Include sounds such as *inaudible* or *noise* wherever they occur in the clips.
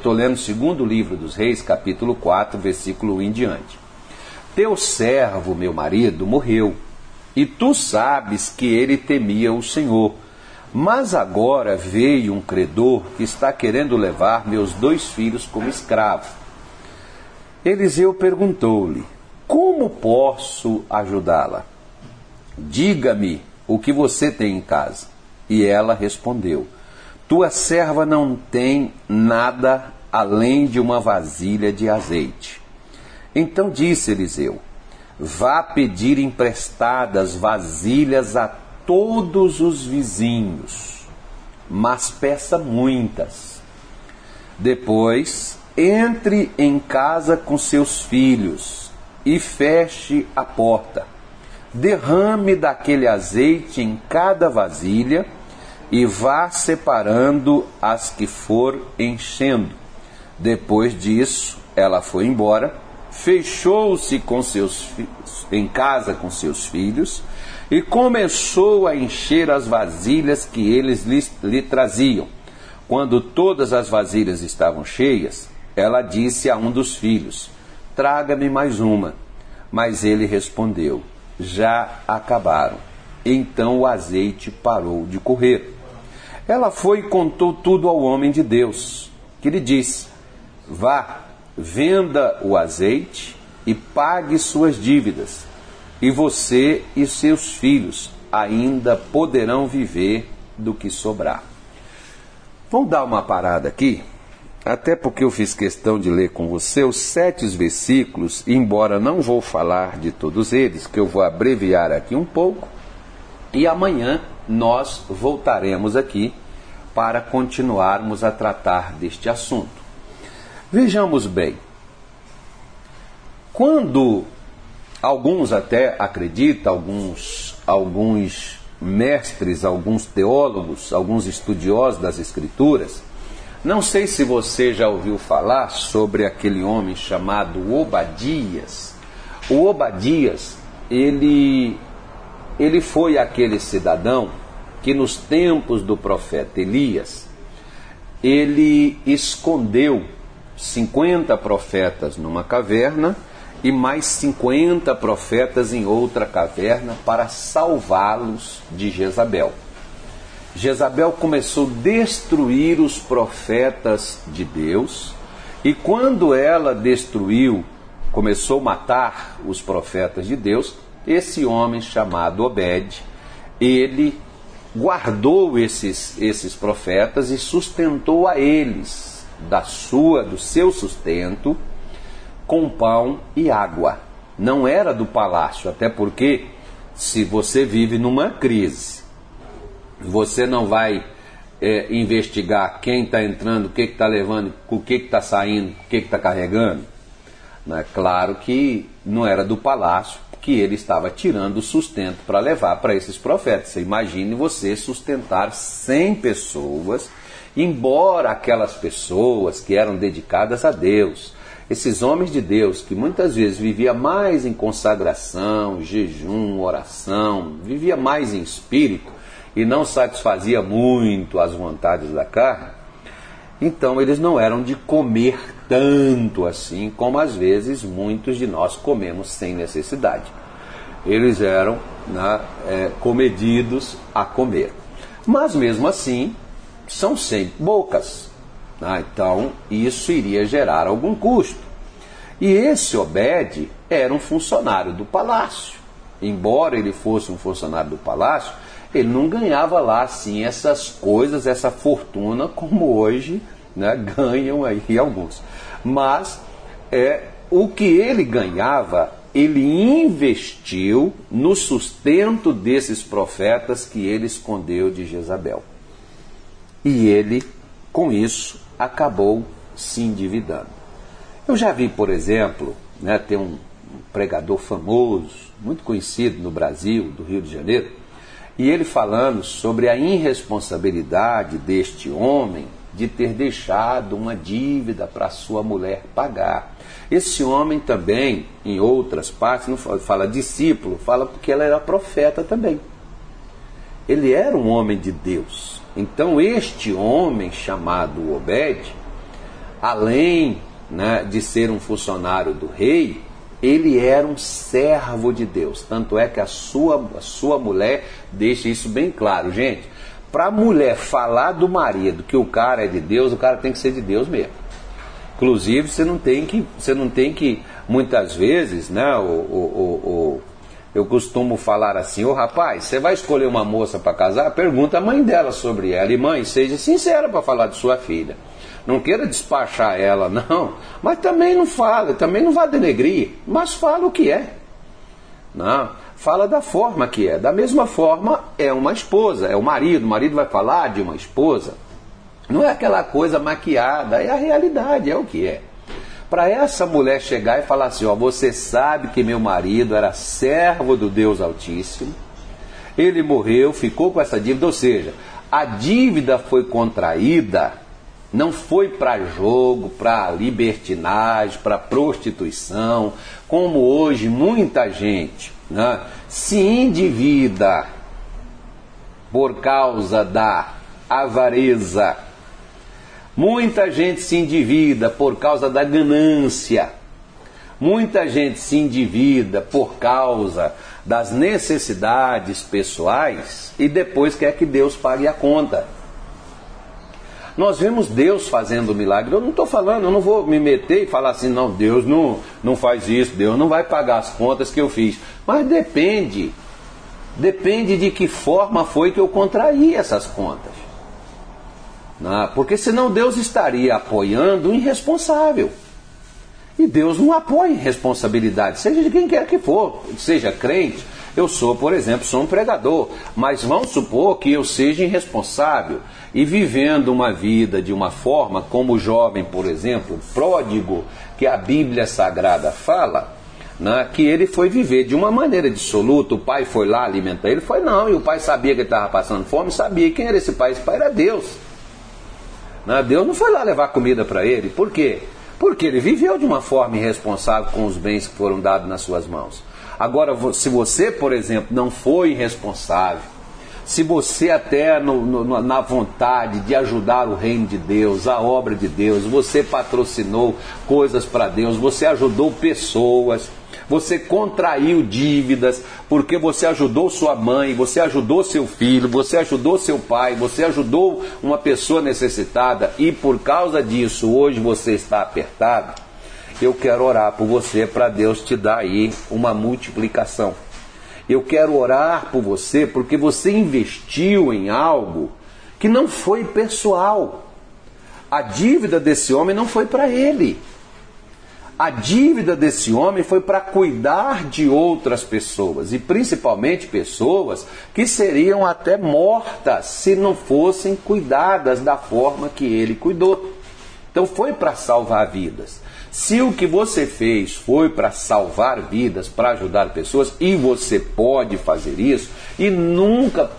Estou lendo o segundo livro dos Reis, capítulo 4, versículo 1 em diante. Teu servo, meu marido, morreu, e tu sabes que ele temia o Senhor. Mas agora veio um credor que está querendo levar meus dois filhos como escravo. Eliseu perguntou-lhe: Como posso ajudá-la? Diga-me o que você tem em casa. E ela respondeu: Tua serva não tem nada além de uma vasilha de azeite. Então disse Eliseu: Vá pedir emprestadas vasilhas a todos os vizinhos, mas peça muitas. Depois, entre em casa com seus filhos e feche a porta. Derrame daquele azeite em cada vasilha e vá separando as que for enchendo. Depois disso, ela foi embora, fechou-se com seus em casa com seus filhos e começou a encher as vasilhas que eles lhe, lhe traziam. Quando todas as vasilhas estavam cheias, ela disse a um dos filhos: Traga-me mais uma. Mas ele respondeu: Já acabaram. Então o azeite parou de correr. Ela foi e contou tudo ao homem de Deus, que lhe disse: Vá, venda o azeite e pague suas dívidas, e você e seus filhos ainda poderão viver do que sobrar. Vamos dar uma parada aqui, até porque eu fiz questão de ler com você os sete versículos, embora não vou falar de todos eles, que eu vou abreviar aqui um pouco, e amanhã nós voltaremos aqui para continuarmos a tratar deste assunto. Vejamos bem, quando alguns até acreditam, alguns, alguns mestres, alguns teólogos, alguns estudiosos das Escrituras, não sei se você já ouviu falar sobre aquele homem chamado Obadias. O Obadias, ele, ele foi aquele cidadão que nos tempos do profeta Elias, ele escondeu 50 profetas numa caverna e mais 50 profetas em outra caverna para salvá-los de Jezabel. Jezabel começou a destruir os profetas de Deus, e quando ela destruiu, começou a matar os profetas de Deus, esse homem chamado Obed, ele guardou esses, esses profetas e sustentou a eles da sua do seu sustento com pão e água. Não era do palácio, até porque se você vive numa crise, você não vai é, investigar quem está entrando, o que está levando, o que está saindo, o que está carregando. É claro que não era do palácio que ele estava tirando sustento para levar para esses profetas. Você imagine você sustentar 100 pessoas, embora aquelas pessoas que eram dedicadas a Deus, esses homens de Deus, que muitas vezes vivia mais em consagração, jejum, oração, vivia mais em espírito e não satisfazia muito as vontades da carne, então eles não eram de comer tanto assim como às vezes muitos de nós comemos sem necessidade. Eles eram né, é, comedidos a comer. Mas mesmo assim, são sempre bocas. Ah, então, isso iria gerar algum custo. E esse Obed era um funcionário do palácio. Embora ele fosse um funcionário do palácio, ele não ganhava lá assim essas coisas, essa fortuna como hoje né, ganham aí alguns. Mas é, o que ele ganhava, ele investiu no sustento desses profetas que ele escondeu de Jezabel. E ele, com isso, acabou se endividando. Eu já vi, por exemplo, né, tem um pregador famoso, muito conhecido no Brasil, do Rio de Janeiro, e ele falando sobre a irresponsabilidade deste homem de ter deixado uma dívida para sua mulher pagar. Esse homem também, em outras partes, não fala, discípulo, fala porque ela era profeta também. Ele era um homem de Deus. Então, este homem chamado Obed, além né, de ser um funcionário do rei, ele era um servo de Deus. Tanto é que a sua, a sua mulher deixa isso bem claro, gente. Para a mulher falar do marido que o cara é de Deus, o cara tem que ser de Deus mesmo. Inclusive, você não tem que, você não tem que muitas vezes, né, o, o, o, eu costumo falar assim, ô rapaz, você vai escolher uma moça para casar? Pergunta a mãe dela sobre ela. E mãe, seja sincera para falar de sua filha. Não queira despachar ela, *laughs* não. Mas também não fala, também não vá denegrir, mas fala o que é. Não, fala da forma que é. Da mesma forma, é uma esposa, é o marido. O marido vai falar de uma esposa. Não é aquela coisa maquiada, é a realidade, é o que é para essa mulher chegar e falar assim: ó, você sabe que meu marido era servo do Deus Altíssimo, ele morreu, ficou com essa dívida, ou seja, a dívida foi contraída, não foi para jogo, para libertinagem, para prostituição, como hoje muita gente né, se endivida por causa da avareza Muita gente se endivida por causa da ganância. Muita gente se endivida por causa das necessidades pessoais e depois quer que Deus pague a conta. Nós vemos Deus fazendo milagre. Eu não estou falando, eu não vou me meter e falar assim, não, Deus não, não faz isso, Deus não vai pagar as contas que eu fiz. Mas depende. Depende de que forma foi que eu contraí essas contas. Né? Porque senão Deus estaria apoiando o irresponsável. E Deus não apoia irresponsabilidade, seja de quem quer que for, seja crente. Eu sou, por exemplo, sou um pregador, mas vamos supor que eu seja irresponsável e vivendo uma vida de uma forma como o jovem, por exemplo, pródigo, que a Bíblia Sagrada fala, né, que ele foi viver de uma maneira dissoluta, o pai foi lá alimentar ele, foi não, e o pai sabia que ele estava passando fome, sabia quem era esse pai, esse pai era Deus. Né? Deus não foi lá levar comida para ele. Por quê? Porque ele viveu de uma forma irresponsável com os bens que foram dados nas suas mãos. Agora, se você, por exemplo, não foi irresponsável, se você até no, no, na vontade de ajudar o reino de Deus, a obra de Deus, você patrocinou coisas para Deus, você ajudou pessoas, você contraiu dívidas, porque você ajudou sua mãe, você ajudou seu filho, você ajudou seu pai, você ajudou uma pessoa necessitada e por causa disso hoje você está apertado. Eu quero orar por você para Deus te dar aí uma multiplicação. Eu quero orar por você porque você investiu em algo que não foi pessoal. A dívida desse homem não foi para ele. A dívida desse homem foi para cuidar de outras pessoas, e principalmente pessoas que seriam até mortas se não fossem cuidadas da forma que ele cuidou. Então foi para salvar vidas. Se o que você fez foi para salvar vidas, para ajudar pessoas, e você pode fazer isso, e nunca.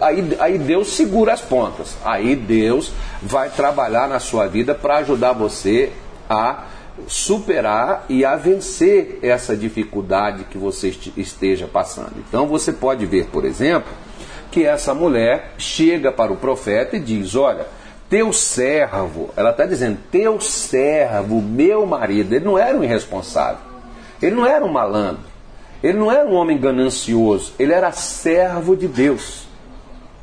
Aí, aí Deus segura as pontas. Aí Deus vai trabalhar na sua vida para ajudar você a superar e a vencer essa dificuldade que você esteja passando. Então você pode ver, por exemplo, que essa mulher chega para o profeta e diz: Olha, teu servo, ela está dizendo, teu servo, meu marido, ele não era um irresponsável, ele não era um malandro, ele não era um homem ganancioso, ele era servo de Deus.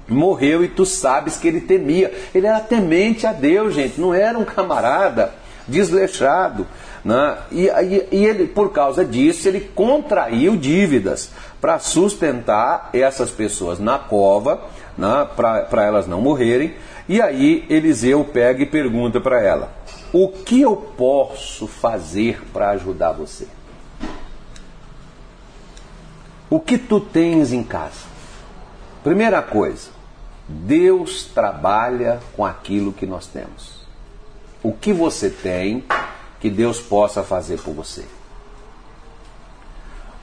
Morreu e tu sabes que ele temia. Ele era temente a Deus, gente, não era um camarada desleixado. Né? E, e, e ele, por causa disso, ele contraiu dívidas para sustentar essas pessoas na cova, né? para elas não morrerem. E aí Eliseu pega e pergunta para ela: O que eu posso fazer para ajudar você? O que tu tens em casa? Primeira coisa, Deus trabalha com aquilo que nós temos o que você tem que Deus possa fazer por você.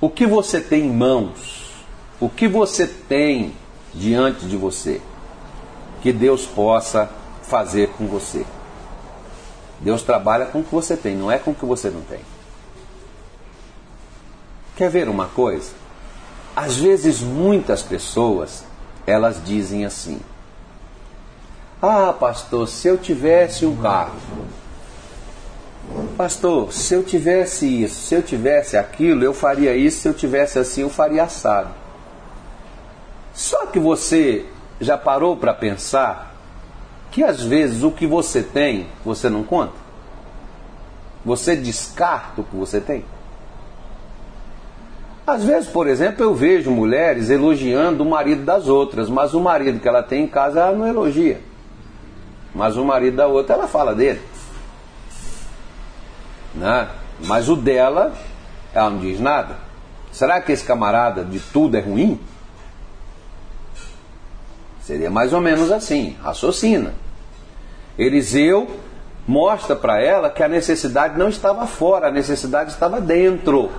O que você tem em mãos, o que você tem diante de você, que Deus possa fazer com você. Deus trabalha com o que você tem, não é com o que você não tem. Quer ver uma coisa? Às vezes muitas pessoas, elas dizem assim: ah, pastor, se eu tivesse um carro, Pastor, se eu tivesse isso, se eu tivesse aquilo, eu faria isso, se eu tivesse assim, eu faria assado. Só que você já parou para pensar que às vezes o que você tem, você não conta? Você descarta o que você tem? Às vezes, por exemplo, eu vejo mulheres elogiando o marido das outras, mas o marido que ela tem em casa ela não elogia. Mas o marido da outra ela fala dele. Né? Mas o dela, ela não diz nada. Será que esse camarada de tudo é ruim? Seria mais ou menos assim, raciocina. Eliseu mostra para ela que a necessidade não estava fora, a necessidade estava dentro.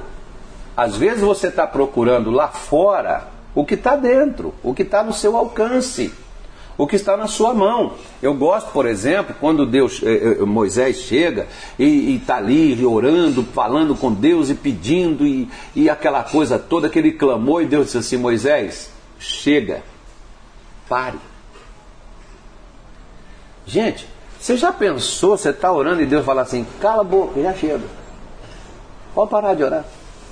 Às vezes você está procurando lá fora o que está dentro, o que está no seu alcance, o que está na sua mão. Eu gosto, por exemplo, quando Deus, eh, eh, Moisés chega e está ali orando, falando com Deus e pedindo e, e aquela coisa toda que ele clamou e Deus disse assim: Moisés, chega, pare. Gente, você já pensou, você está orando e Deus fala assim: cala a boca, já chega. Pode parar de orar.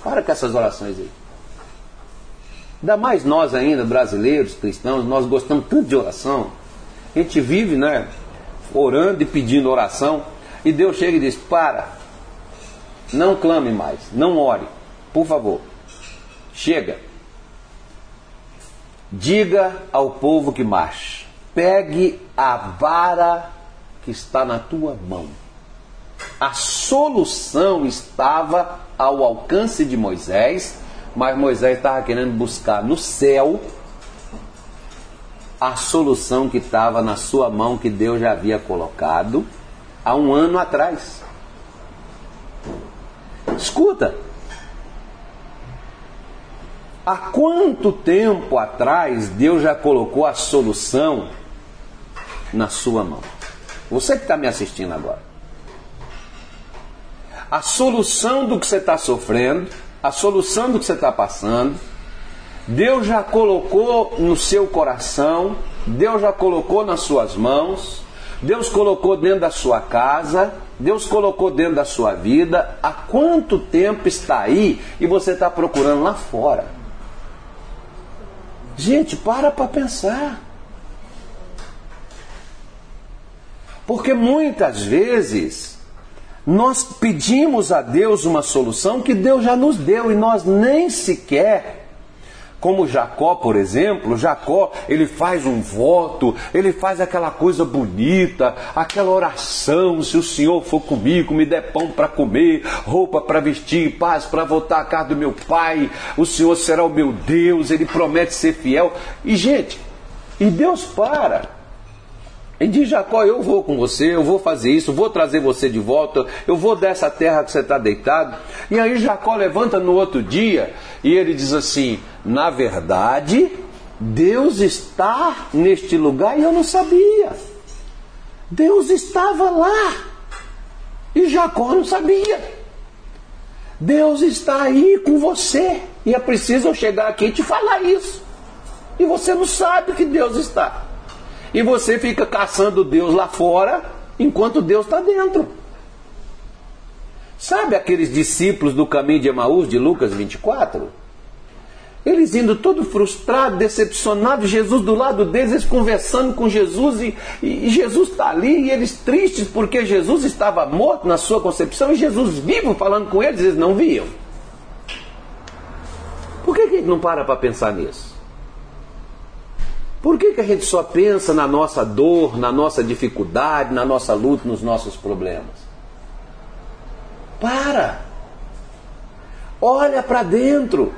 Para com essas orações aí. Ainda mais nós ainda, brasileiros, cristãos, nós gostamos tanto de oração. A gente vive, né, orando e pedindo oração. E Deus chega e diz: Para, não clame mais, não ore, por favor. Chega. Diga ao povo que marche: pegue a vara que está na tua mão. A solução estava ao alcance de Moisés, mas Moisés estava querendo buscar no céu a solução que estava na sua mão, que Deus já havia colocado há um ano atrás. Escuta, há quanto tempo atrás Deus já colocou a solução na sua mão? Você que está me assistindo agora a solução do que você está sofrendo, a solução do que você está passando. Deus já colocou no seu coração, Deus já colocou nas suas mãos, Deus colocou dentro da sua casa, Deus colocou dentro da sua vida. Há quanto tempo está aí e você está procurando lá fora? Gente, para para pensar. Porque muitas vezes nós pedimos a Deus uma solução que Deus já nos deu e nós nem sequer como Jacó, por exemplo, Jacó, ele faz um voto, ele faz aquela coisa bonita, aquela oração, se o Senhor for comigo, me der pão para comer, roupa para vestir, paz para voltar à casa do meu pai, o Senhor será o meu Deus, ele promete ser fiel. E gente, e Deus para. E diz Jacó: Eu vou com você, eu vou fazer isso, vou trazer você de volta, eu vou dessa terra que você está deitado. E aí Jacó levanta no outro dia e ele diz assim: Na verdade, Deus está neste lugar e eu não sabia. Deus estava lá e Jacó não sabia. Deus está aí com você e é preciso eu chegar aqui e te falar isso. E você não sabe que Deus está. E você fica caçando Deus lá fora, enquanto Deus está dentro. Sabe aqueles discípulos do caminho de Emaús, de Lucas 24? Eles indo todo frustrado, decepcionado, Jesus do lado deles, eles conversando com Jesus e, e, Jesus está ali e eles tristes porque Jesus estava morto na sua concepção e Jesus vivo falando com eles, eles não viam. Por que, que não para para pensar nisso? Por que, que a gente só pensa na nossa dor, na nossa dificuldade, na nossa luta, nos nossos problemas? Para! Olha para dentro.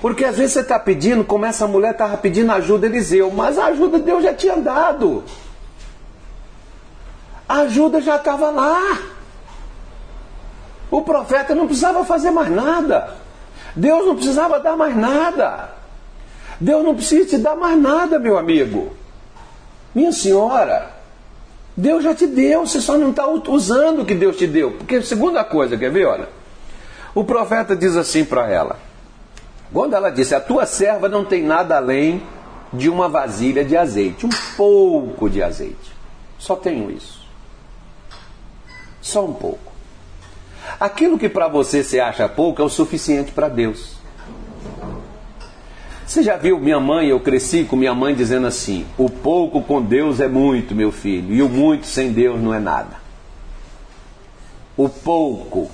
Porque às vezes você está pedindo, como essa mulher estava pedindo ajuda Eliseu, mas a ajuda Deus já tinha dado. A ajuda já estava lá. O profeta não precisava fazer mais nada. Deus não precisava dar mais nada. Deus não precisa te dar mais nada, meu amigo. Minha senhora, Deus já te deu, você só não está usando o que Deus te deu. Porque, segunda coisa, quer ver? Olha, o profeta diz assim para ela: quando ela disse, a tua serva não tem nada além de uma vasilha de azeite, um pouco de azeite. Só tenho isso. Só um pouco. Aquilo que para você se acha pouco é o suficiente para Deus. Você já viu minha mãe? Eu cresci com minha mãe dizendo assim: o pouco com Deus é muito, meu filho, e o muito sem Deus não é nada. O pouco,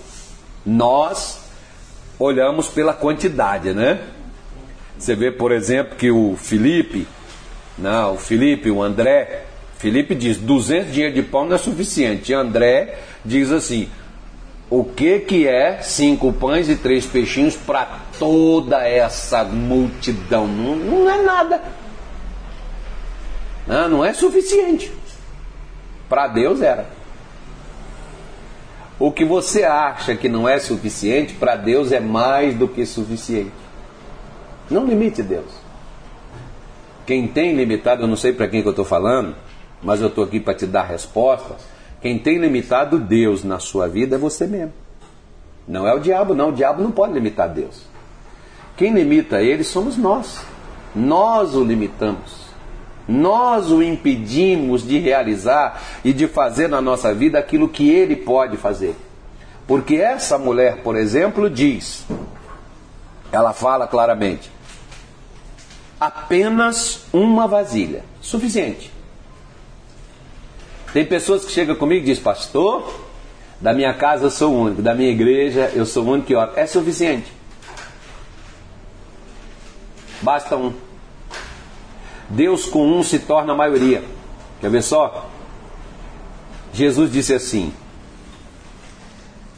nós olhamos pela quantidade, né? Você vê, por exemplo, que o Felipe, não, o Felipe, o André, Felipe diz 200 dinheiro de pão não é suficiente. E André diz assim: o que que é cinco pães e três peixinhos para toda essa multidão? Não, não é nada. Não, não é suficiente. Para Deus era. O que você acha que não é suficiente, para Deus é mais do que suficiente. Não limite Deus. Quem tem limitado, eu não sei para quem que eu estou falando, mas eu estou aqui para te dar resposta. Quem tem limitado Deus na sua vida é você mesmo. Não é o diabo, não. O diabo não pode limitar Deus. Quem limita ele somos nós. Nós o limitamos. Nós o impedimos de realizar e de fazer na nossa vida aquilo que ele pode fazer. Porque essa mulher, por exemplo, diz, ela fala claramente: apenas uma vasilha, suficiente. Tem pessoas que chegam comigo e dizem, pastor, da minha casa eu sou o único, da minha igreja eu sou o único que ora. É suficiente. Basta um. Deus com um se torna a maioria. Quer ver só? Jesus disse assim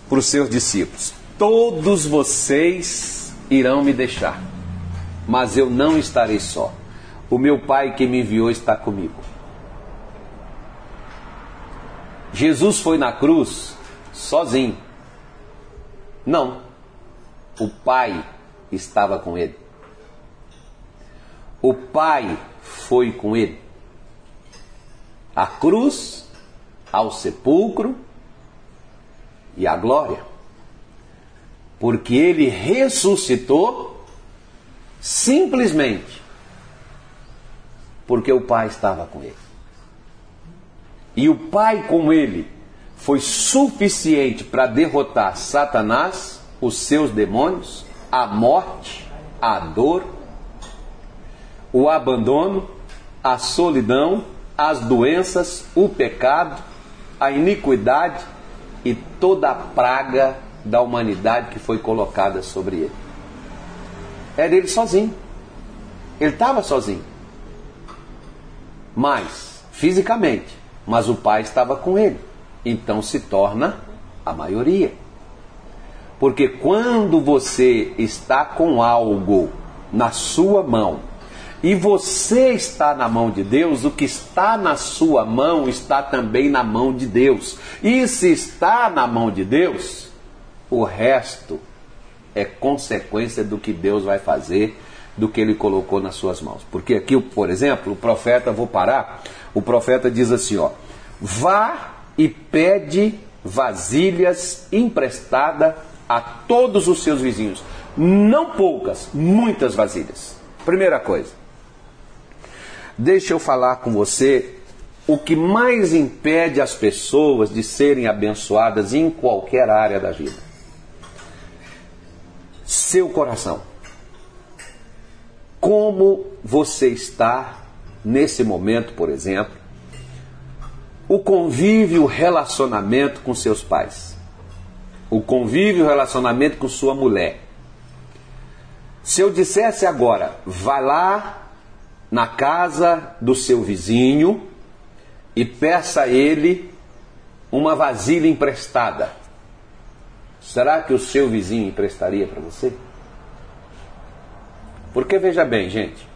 para os seus discípulos: Todos vocês irão me deixar, mas eu não estarei só. O meu Pai que me enviou está comigo. Jesus foi na cruz sozinho. Não. O Pai estava com ele. O Pai foi com ele. A cruz, ao sepulcro e à glória. Porque ele ressuscitou simplesmente porque o Pai estava com ele. E o Pai com ele foi suficiente para derrotar Satanás, os seus demônios, a morte, a dor, o abandono, a solidão, as doenças, o pecado, a iniquidade e toda a praga da humanidade que foi colocada sobre ele. Era ele sozinho. Ele estava sozinho. Mas, fisicamente, mas o pai estava com ele. Então se torna a maioria. Porque quando você está com algo na sua mão e você está na mão de Deus, o que está na sua mão está também na mão de Deus. E se está na mão de Deus, o resto é consequência do que Deus vai fazer, do que ele colocou nas suas mãos. Porque aqui, por exemplo, o profeta, vou parar, o profeta diz assim: ó, vá e pede vasilhas emprestada a todos os seus vizinhos. Não poucas, muitas vasilhas. Primeira coisa. Deixa eu falar com você o que mais impede as pessoas de serem abençoadas em qualquer área da vida. Seu coração. Como você está nesse momento, por exemplo, o convívio, o relacionamento com seus pais. O convívio, o relacionamento com sua mulher. Se eu dissesse agora, vá lá na casa do seu vizinho e peça a ele uma vasilha emprestada. Será que o seu vizinho emprestaria para você? Porque veja bem, gente,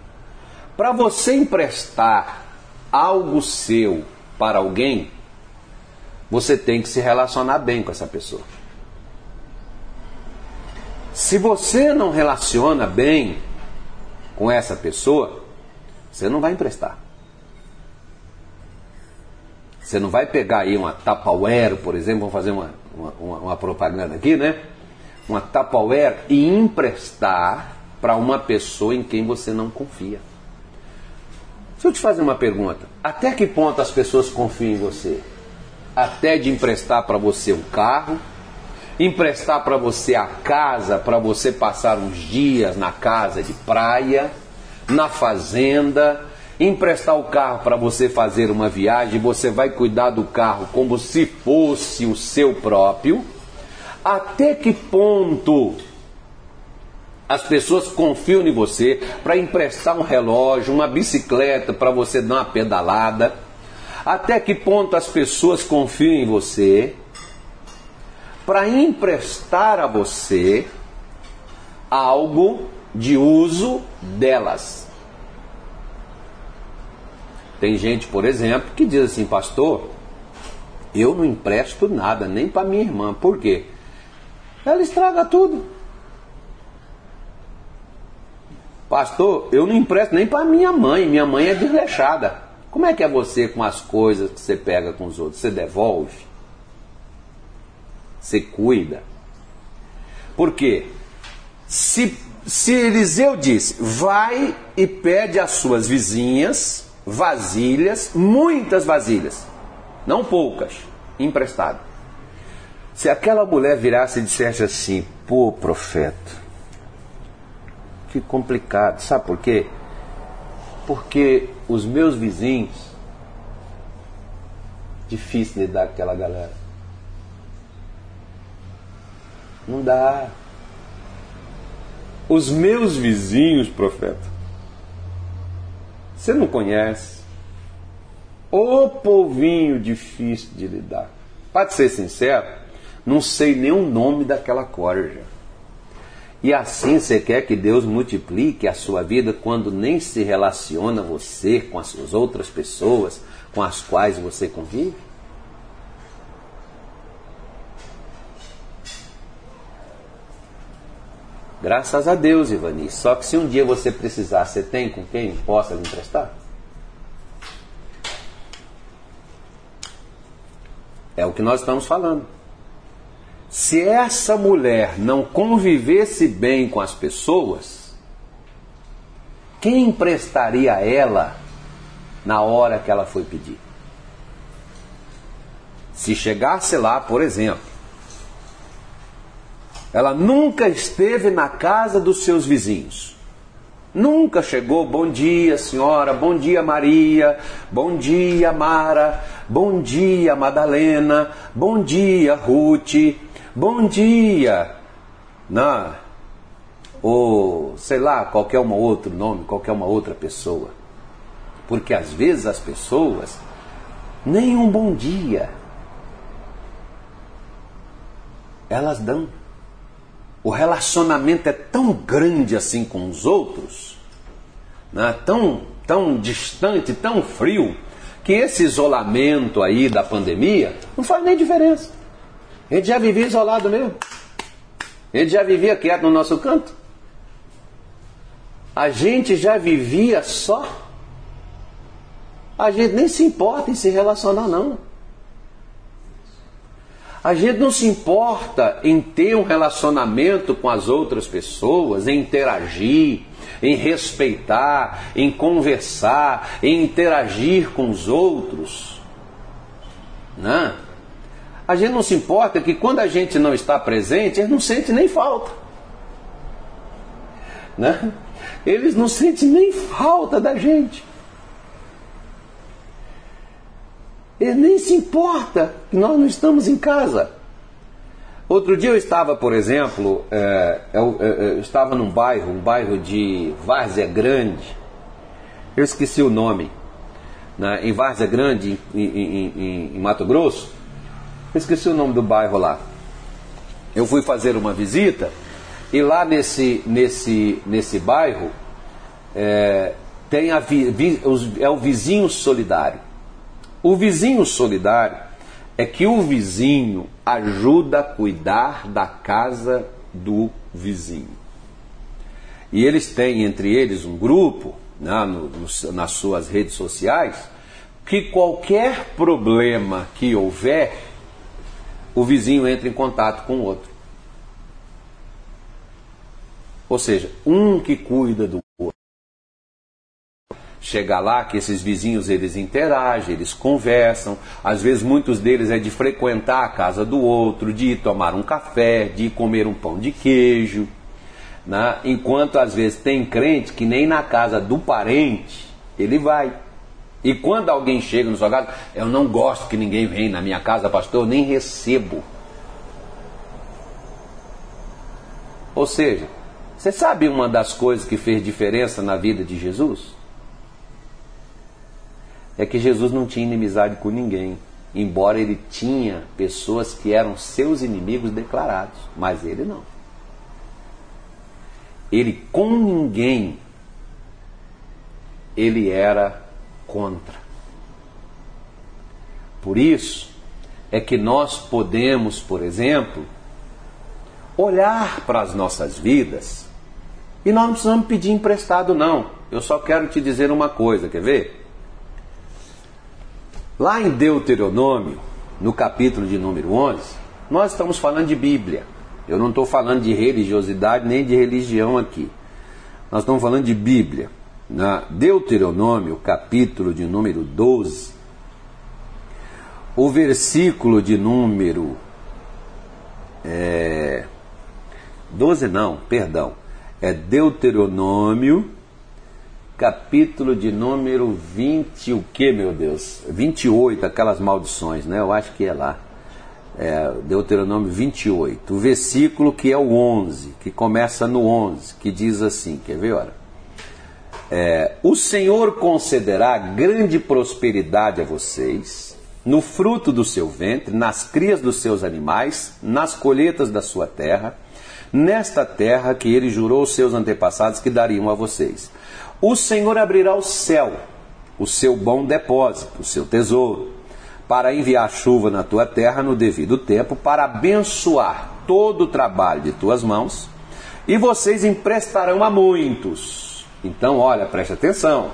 para você emprestar algo seu para alguém, você tem que se relacionar bem com essa pessoa. Se você não relaciona bem com essa pessoa, você não vai emprestar. Você não vai pegar aí uma Tupperware, por exemplo, vamos fazer uma, uma, uma propaganda aqui, né? Uma Tupperware e emprestar para uma pessoa em quem você não confia. Deixa eu te fazer uma pergunta. Até que ponto as pessoas confiam em você? até de emprestar para você um carro, emprestar para você a casa para você passar uns dias na casa de praia, na fazenda, emprestar o carro para você fazer uma viagem, você vai cuidar do carro como se fosse o seu próprio. Até que ponto as pessoas confiam em você para emprestar um relógio, uma bicicleta para você dar uma pedalada? Até que ponto as pessoas confiam em você para emprestar a você algo de uso delas? Tem gente, por exemplo, que diz assim, pastor, eu não empresto nada, nem para minha irmã. Por quê? Ela estraga tudo. Pastor, eu não empresto nem para minha mãe, minha mãe é desleixada. Como é que é você com as coisas que você pega com os outros? Você devolve? Você cuida? Por quê? Se, se Eliseu disse, vai e pede às suas vizinhas vasilhas, muitas vasilhas, não poucas, emprestado. Se aquela mulher virasse e dissesse assim, pô, profeta, que complicado. Sabe por quê? Porque os meus vizinhos, difícil lidar com aquela galera. Não dá. Os meus vizinhos, profeta, você não conhece. Ô povinho difícil de lidar. Para ser sincero, não sei nem o nome daquela corja. E assim você quer que Deus multiplique a sua vida quando nem se relaciona você com as outras pessoas com as quais você convive? Graças a Deus, Ivani. Só que se um dia você precisar, você tem com quem possa lhe emprestar? É o que nós estamos falando. Se essa mulher não convivesse bem com as pessoas, quem emprestaria a ela na hora que ela foi pedir? Se chegasse lá, por exemplo, ela nunca esteve na casa dos seus vizinhos. Nunca chegou, bom dia senhora, bom dia Maria, bom dia Mara, bom dia Madalena, bom dia Ruth, bom dia, na ou sei lá, qualquer um outro nome, qualquer uma outra pessoa. Porque às vezes as pessoas nem um bom dia elas dão. O relacionamento é tão grande assim com os outros, né? tão, tão distante, tão frio, que esse isolamento aí da pandemia não faz nem diferença. Gente já vivia isolado mesmo. Gente já vivia quieto no nosso canto. A gente já vivia só. A gente nem se importa em se relacionar, não. A gente não se importa em ter um relacionamento com as outras pessoas, em interagir, em respeitar, em conversar, em interagir com os outros. Né? A gente não se importa que quando a gente não está presente, eles não sentem nem falta. Né? Eles não sentem nem falta da gente. Ele nem se importa que nós não estamos em casa. Outro dia eu estava, por exemplo, é, eu, eu, eu, estava num bairro, um bairro de Várzea Grande, eu esqueci o nome, né, em Várzea Grande, em, em, em, em Mato Grosso, eu esqueci o nome do bairro lá. Eu fui fazer uma visita e lá nesse, nesse, nesse bairro é, tem a, vi, é o vizinho solidário. O vizinho solidário é que o vizinho ajuda a cuidar da casa do vizinho. E eles têm entre eles um grupo né, no, no, nas suas redes sociais que qualquer problema que houver o vizinho entra em contato com o outro. Ou seja, um que cuida do outro. chegar lá que esses vizinhos eles interagem, eles conversam. Às vezes muitos deles é de frequentar a casa do outro, de ir tomar um café, de ir comer um pão de queijo. Né? Enquanto às vezes tem crente que nem na casa do parente ele vai. E quando alguém chega no sua casa, eu não gosto que ninguém venha na minha casa, pastor, eu nem recebo. Ou seja, você sabe uma das coisas que fez diferença na vida de Jesus? É que Jesus não tinha inimizade com ninguém, embora ele tinha pessoas que eram seus inimigos declarados, mas ele não. Ele com ninguém ele era contra. Por isso é que nós podemos, por exemplo, olhar para as nossas vidas e nós não precisamos pedir emprestado, não. Eu só quero te dizer uma coisa, quer ver? Lá em Deuteronômio, no capítulo de número 11, nós estamos falando de Bíblia. Eu não estou falando de religiosidade nem de religião aqui. Nós estamos falando de Bíblia na Deuteronômio, capítulo de número 12, o versículo de número. É, 12 não, perdão. É Deuteronômio, capítulo de número 20, o que, meu Deus? 28, aquelas maldições, né? Eu acho que é lá. É, Deuteronômio 28, o versículo que é o 11, que começa no 11, que diz assim: quer ver, olha? É, o Senhor concederá grande prosperidade a vocês, no fruto do seu ventre, nas crias dos seus animais, nas colheitas da sua terra, nesta terra que ele jurou aos seus antepassados que dariam a vocês. O Senhor abrirá o céu, o seu bom depósito, o seu tesouro, para enviar chuva na tua terra no devido tempo, para abençoar todo o trabalho de tuas mãos, e vocês emprestarão a muitos então, olha, preste atenção.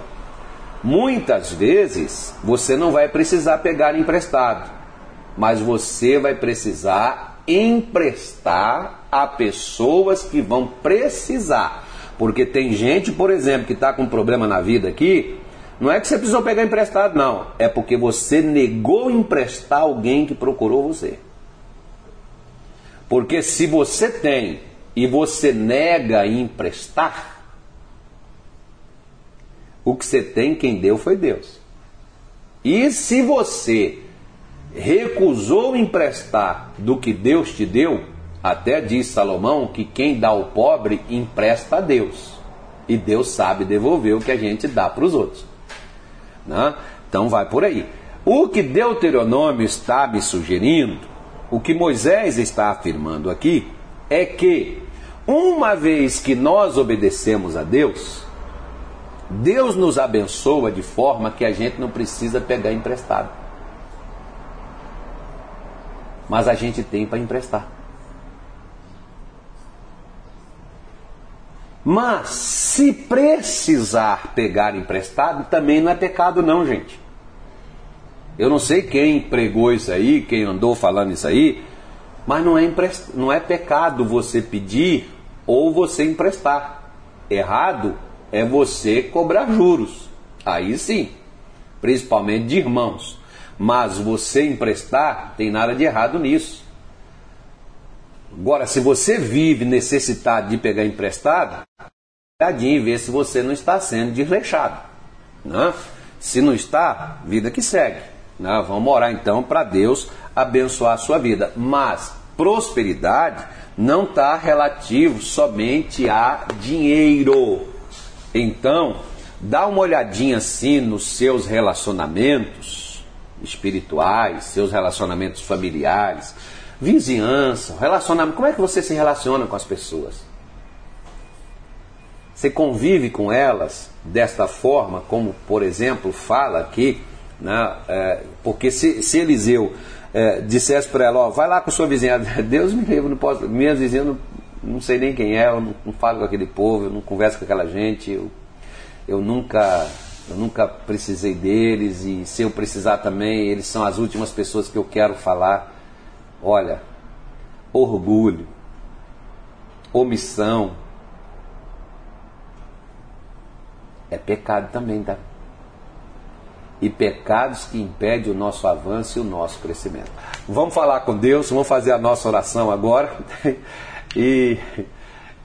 Muitas vezes você não vai precisar pegar emprestado, mas você vai precisar emprestar a pessoas que vão precisar. Porque tem gente, por exemplo, que está com um problema na vida aqui, não é que você precisou pegar emprestado, não. É porque você negou emprestar alguém que procurou você. Porque se você tem e você nega emprestar, o que você tem, quem deu foi Deus. E se você recusou emprestar do que Deus te deu, até diz Salomão que quem dá ao pobre empresta a Deus. E Deus sabe devolver o que a gente dá para os outros. Né? Então vai por aí. O que Deuteronômio está me sugerindo, o que Moisés está afirmando aqui, é que uma vez que nós obedecemos a Deus, Deus nos abençoa de forma que a gente não precisa pegar emprestado. Mas a gente tem para emprestar. Mas se precisar pegar emprestado, também não é pecado não, gente. Eu não sei quem pregou isso aí, quem andou falando isso aí, mas não é, emprest... não é pecado você pedir ou você emprestar. Errado é você cobrar juros. Aí sim, principalmente de irmãos. Mas você emprestar, tem nada de errado nisso. Agora, se você vive necessitado de pegar emprestado, olhadinho e ver se você não está sendo desleixado. Né? Se não está, vida que segue. Né? Vamos orar então para Deus abençoar a sua vida. Mas prosperidade não está relativo somente a dinheiro. Então, dá uma olhadinha assim nos seus relacionamentos espirituais, seus relacionamentos familiares, vizinhança, relacionamento. Como é que você se relaciona com as pessoas? Você convive com elas desta forma, como por exemplo fala aqui, né? É, porque se, se Eliseu é, dissesse para ela, ó, vai lá com sua vizinha, *laughs* Deus me livre, não posso, minhas vizinhas não não sei nem quem é, eu não, não, falo com aquele povo, eu não converso com aquela gente, eu, eu nunca eu nunca precisei deles e se eu precisar também, eles são as últimas pessoas que eu quero falar. Olha, orgulho, omissão, é pecado também, tá? e pecados que impedem o nosso avanço e o nosso crescimento. Vamos falar com Deus, vamos fazer a nossa oração agora *laughs* e,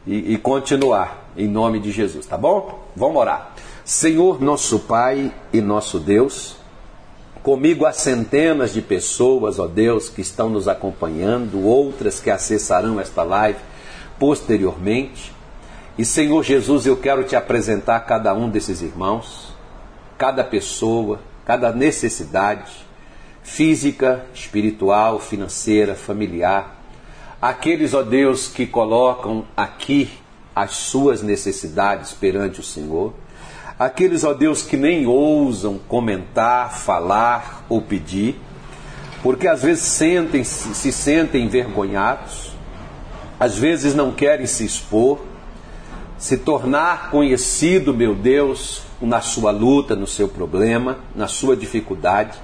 e, e continuar em nome de Jesus, tá bom? Vamos orar. Senhor, nosso Pai e nosso Deus, comigo há centenas de pessoas, ó Deus, que estão nos acompanhando, outras que acessarão esta live posteriormente. E Senhor Jesus, eu quero te apresentar cada um desses irmãos cada pessoa, cada necessidade física, espiritual, financeira, familiar. Aqueles, ó Deus, que colocam aqui as suas necessidades perante o Senhor. Aqueles, ó Deus, que nem ousam comentar, falar ou pedir, porque às vezes sentem, se sentem envergonhados, às vezes não querem se expor, se tornar conhecido, meu Deus, na sua luta, no seu problema, na sua dificuldade,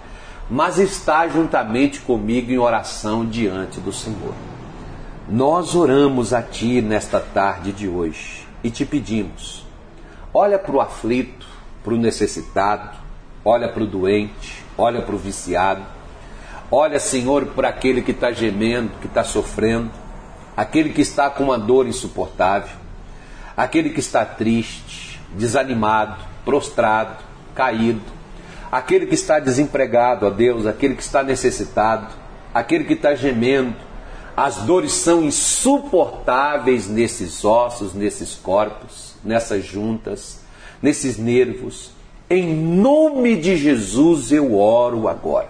mas está juntamente comigo em oração diante do Senhor. Nós oramos a Ti nesta tarde de hoje e te pedimos: olha para o aflito, para o necessitado, olha para o doente, olha para o viciado, olha, Senhor, para aquele que está gemendo, que está sofrendo, aquele que está com uma dor insuportável, aquele que está triste, desanimado, prostrado, caído, aquele que está desempregado, ó Deus, aquele que está necessitado, aquele que está gemendo. As dores são insuportáveis nesses ossos, nesses corpos, nessas juntas, nesses nervos. Em nome de Jesus eu oro agora.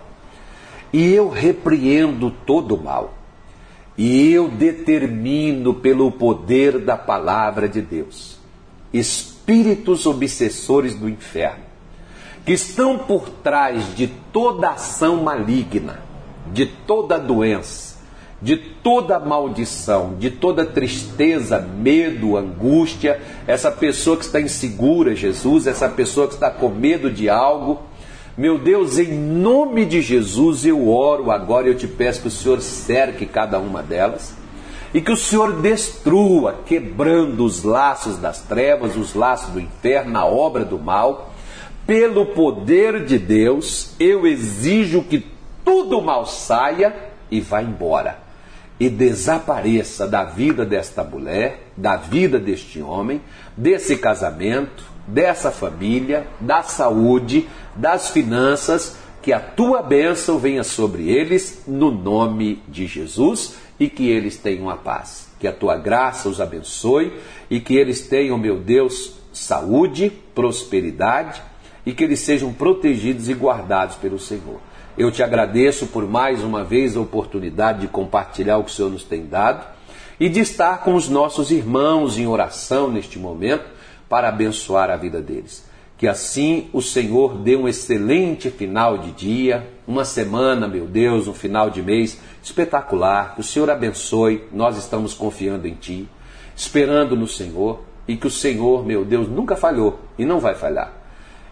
E eu repreendo todo o mal. E eu determino pelo poder da palavra de Deus espíritos obsessores do inferno, que estão por trás de toda ação maligna, de toda doença, de toda maldição, de toda tristeza, medo, angústia, essa pessoa que está insegura, Jesus, essa pessoa que está com medo de algo. Meu Deus, em nome de Jesus eu oro agora e eu te peço que o Senhor cerque cada uma delas e que o Senhor destrua, quebrando os laços das trevas, os laços do inferno, a obra do mal. Pelo poder de Deus, eu exijo que tudo mal saia e vá embora. E desapareça da vida desta mulher, da vida deste homem, desse casamento, dessa família, da saúde, das finanças, que a tua bênção venha sobre eles, no nome de Jesus e que eles tenham a paz. Que a tua graça os abençoe e que eles tenham, meu Deus, saúde, prosperidade e que eles sejam protegidos e guardados pelo Senhor. Eu te agradeço por mais uma vez a oportunidade de compartilhar o que o Senhor nos tem dado e de estar com os nossos irmãos em oração neste momento para abençoar a vida deles. Que assim o Senhor dê um excelente final de dia, uma semana, meu Deus, um final de mês espetacular. Que o Senhor abençoe. Nós estamos confiando em Ti, esperando no Senhor e que o Senhor, meu Deus, nunca falhou e não vai falhar.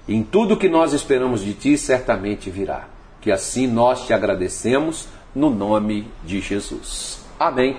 Em tudo que nós esperamos de Ti, certamente virá. Que assim nós te agradecemos no nome de Jesus. Amém.